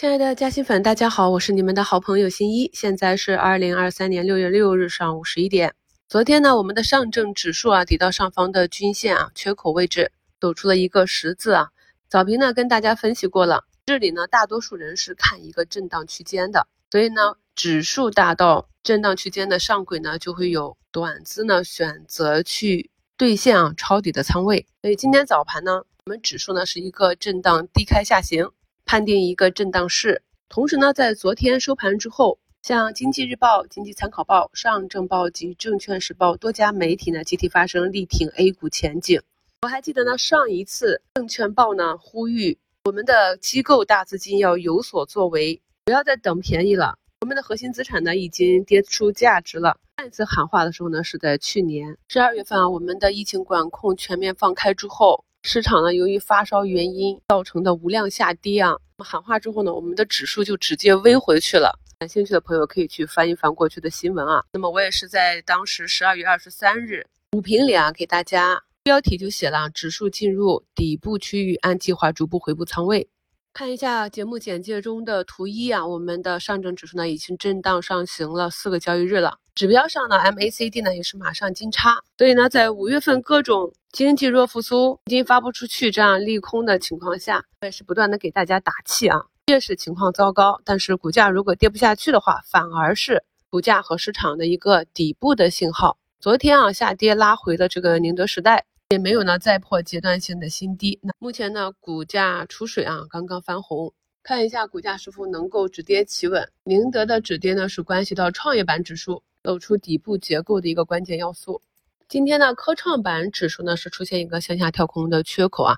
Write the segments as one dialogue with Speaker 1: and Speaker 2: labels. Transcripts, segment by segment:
Speaker 1: 亲爱的嘉兴粉，大家好，我是你们的好朋友新一。现在是二零二三年六月六日上午十一点。昨天呢，我们的上证指数啊，抵到上方的均线啊缺口位置，走出了一个十字啊。早评呢跟大家分析过了，这里呢大多数人是看一个震荡区间的，所以呢，指数大到震荡区间的上轨呢，就会有短资呢选择去兑现啊抄底的仓位。所以今天早盘呢，我们指数呢是一个震荡低开下行。判定一个震荡市，同时呢，在昨天收盘之后，像经济日报、经济参考报、上证报及证券时报多家媒体呢，集体发声力挺 A 股前景。我还记得呢，上一次证券报呢呼吁我们的机构大资金要有所作为，不要再等便宜了。我们的核心资产呢已经跌出价值了。上一次喊话的时候呢，是在去年十二月份啊，我们的疫情管控全面放开之后。市场呢，由于发烧原因造成的无量下跌啊，那么喊话之后呢，我们的指数就直接微回去了。感兴趣的朋友可以去翻一翻过去的新闻啊。那么我也是在当时十二月二十三日午评里啊，给大家标题就写了：指数进入底部区域，按计划逐步回补仓位。看一下节目简介中的图一啊，我们的上证指数呢已经震荡上行了四个交易日了，指标上呢 MACD 呢也是马上金叉，所以呢在五月份各种经济弱复苏资金发不出去这样利空的情况下，我也是不断的给大家打气啊，越是情况糟糕，但是股价如果跌不下去的话，反而是股价和市场的一个底部的信号。昨天啊下跌拉回了这个宁德时代。也没有呢再破阶段性的新低。那目前呢股价出水啊，刚刚翻红，看一下股价是否能够止跌企稳。宁德的止跌呢是关系到创业板指数走出底部结构的一个关键要素。今天呢科创板指数呢是出现一个向下跳空的缺口啊，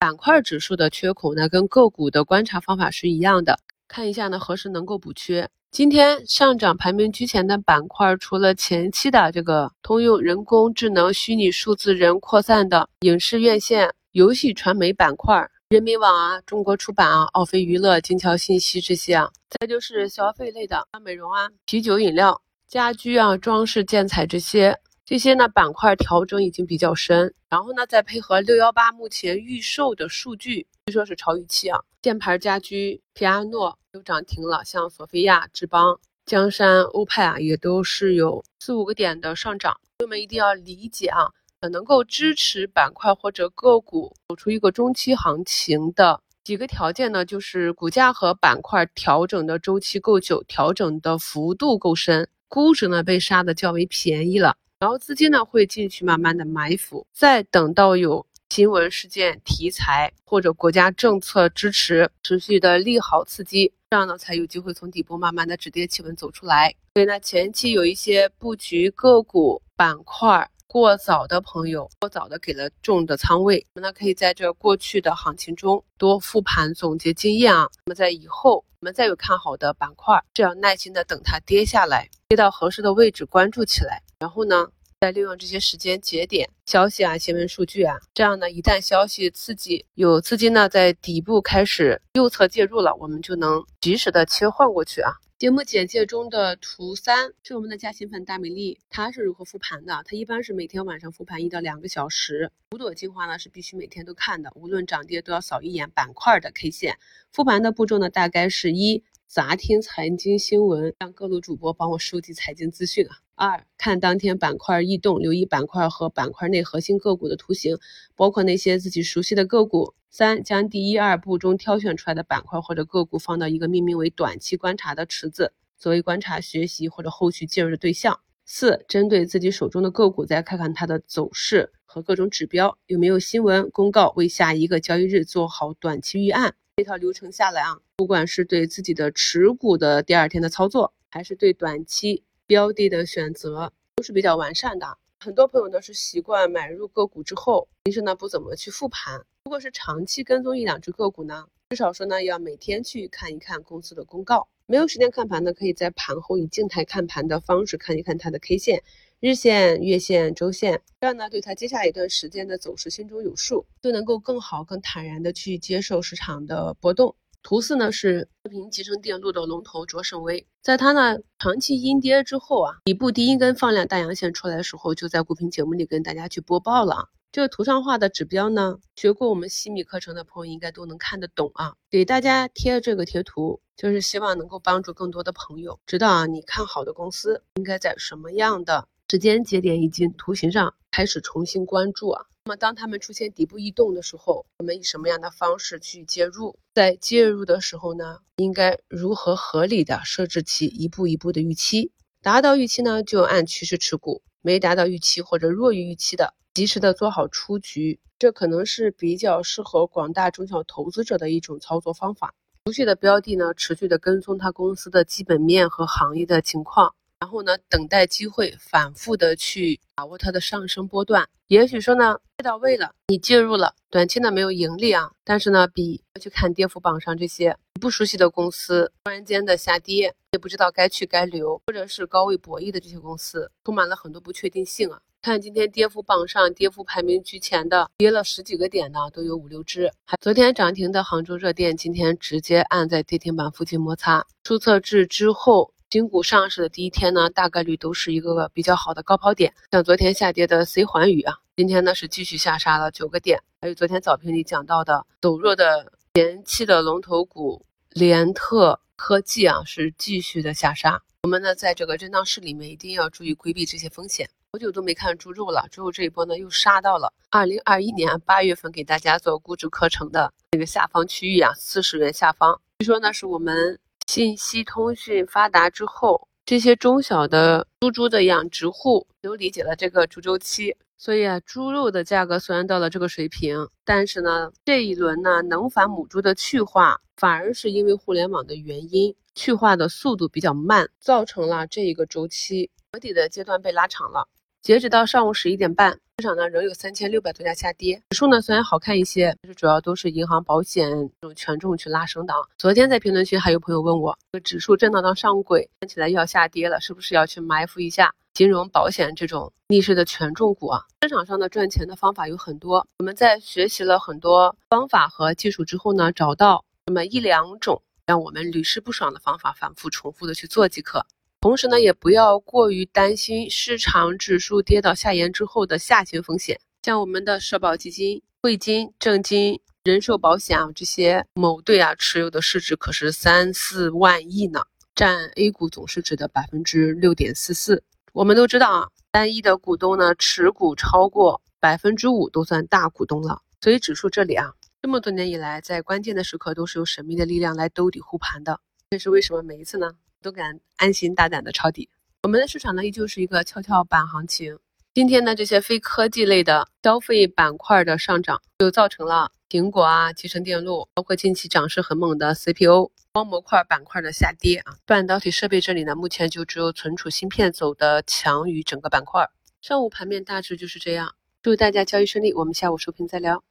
Speaker 1: 板块指数的缺口呢跟个股的观察方法是一样的，看一下呢何时能够补缺。今天上涨排名居前的板块，除了前期的这个通用人工智能、虚拟数字人扩散的影视院线、游戏传媒板块，人民网啊、中国出版啊、奥飞娱乐、金桥信息这些啊，再就是消费类的美容啊、啤酒饮料、家居啊、装饰建材这些，这些呢板块调整已经比较深。然后呢，再配合六幺八目前预售的数据，据说是超预期啊，箭牌家居、皮亚诺。都涨停了，像索菲亚、志邦、江山、欧派啊，也都是有四五个点的上涨。朋友们一定要理解啊，呃，能够支持板块或者个股走出一个中期行情的几个条件呢，就是股价和板块调整的周期够久，调整的幅度够深，估值呢被杀的较为便宜了，然后资金呢会进去慢慢的埋伏，再等到有。新闻事件题材或者国家政策支持持续的利好刺激，这样呢才有机会从底部慢慢的止跌企稳走出来。所以呢，前期有一些布局个股板块过早的朋友，过早的给了重的仓位，那么可以在这过去的行情中多复盘总结经验啊。那么在以后我们再有看好的板块，这样耐心的等它跌下来，跌到合适的位置关注起来，然后呢。再利用这些时间节点、消息啊、新闻数据啊，这样呢，一旦消息刺激，有资金呢在底部开始右侧介入了，我们就能及时的切换过去啊。节目简介中的图三是我们的嘉兴粉大美丽，它是如何复盘的？它一般是每天晚上复盘一到两个小时。五朵精华呢是必须每天都看的，无论涨跌都要扫一眼板块的 K 线。复盘的步骤呢，大概是一。杂听财经新闻，让各路主播帮我收集财经资讯啊。二看当天板块异动，留意板块和板块内核心个股的图形，包括那些自己熟悉的个股。三将第一二步中挑选出来的板块或者个股放到一个命名为短期观察的池子，作为观察学习或者后续介入的对象。四针对自己手中的个股，再看看它的走势和各种指标有没有新闻公告，为下一个交易日做好短期预案。这套流程下来啊，不管是对自己的持股的第二天的操作，还是对短期标的的选择，都是比较完善的。很多朋友呢是习惯买入个股之后，平时呢不怎么去复盘。如果是长期跟踪一两只个股呢，至少说呢要每天去看一看公司的公告。没有时间看盘呢，可以在盘后以静态看盘的方式看一看它的 K 线。日线、月线、周线，这样呢，对它接下来一段时间的走势心中有数，就能够更好、更坦然的去接受市场的波动。图四呢是视频集成电路的龙头卓胜微，在它呢长期阴跌之后啊，底部第一根放量大阳线出来的时候，就在股评节目里跟大家去播报了。这个图上画的指标呢，学过我们西米课程的朋友应该都能看得懂啊。给大家贴这个贴图，就是希望能够帮助更多的朋友知道啊，你看好的公司应该在什么样的时间节点以及图形上开始重新关注啊。那么当他们出现底部异动的时候，我们以什么样的方式去介入？在介入的时候呢，应该如何合理的设置其一步一步的预期？达到预期呢，就按趋势持股；没达到预期或者弱于预期的。及时的做好出局，这可能是比较适合广大中小投资者的一种操作方法。熟悉的标的呢，持续的跟踪它公司的基本面和行业的情况，然后呢，等待机会，反复的去把握它的上升波段。也许说呢，跌到位了，你介入了，短期呢没有盈利啊，但是呢，比去看跌幅榜上这些不熟悉的公司突然间的下跌，也不知道该去该留，或者是高位博弈的这些公司，充满了很多不确定性啊。看今天跌幅榜上，跌幅排名居前的，跌了十几个点的都有五六只。还昨天涨停的杭州热电，今天直接按在跌停板附近摩擦。注册制之后，新股上市的第一天呢，大概率都是一个比较好的高抛点。像昨天下跌的 C 环宇啊，今天呢是继续下杀了九个点。还有昨天早评里讲到的走弱的前期的龙头股联特科技啊，是继续的下杀。我们呢，在这个震荡市里面，一定要注意规避这些风险。好久都没看猪肉了，猪肉这一波呢又杀到了二零二一年八月份给大家做估值课程的那个下方区域啊，四十元下方。据说呢是我们信息通讯发达之后，这些中小的猪猪的养殖户都理解了这个猪周期，所以啊，猪肉的价格虽然到了这个水平，但是呢，这一轮呢能繁母猪的去化，反而是因为互联网的原因，去化的速度比较慢，造成了这一个周期合底的阶段被拉长了。截止到上午十一点半，市场呢仍有三千六百多家下跌，指数呢虽然好看一些，但是主要都是银行、保险这种权重去拉升的。昨天在评论区还有朋友问我，这个指数震荡到上轨，看起来要下跌了，是不是要去埋伏一下金融、保险这种逆势的权重股啊？市场上的赚钱的方法有很多，我们在学习了很多方法和技术之后呢，找到那么一两种让我们屡试不爽的方法，反复重复的去做即可。同时呢，也不要过于担心市场指数跌到下沿之后的下行风险。像我们的社保基金、汇金、正金、人寿保险啊这些某队啊持有的市值可是三四万亿呢，占 A 股总市值的百分之六点四四。我们都知道啊，单一的股东呢持股超过百分之五都算大股东了。所以指数这里啊，这么多年以来，在关键的时刻都是有神秘的力量来兜底护盘的。这是为什么？每一次呢？都敢安心大胆的抄底，我们的市场呢依旧是一个跷跷板行情。今天呢，这些非科技类的消费板块的上涨，就造成了苹果啊、集成电路，包括近期涨势很猛的 CPU、光模块板块的下跌啊。半导体设备这里呢，目前就只有存储芯片走的强于整个板块。上午盘面大致就是这样，祝大家交易顺利，我们下午收评再聊。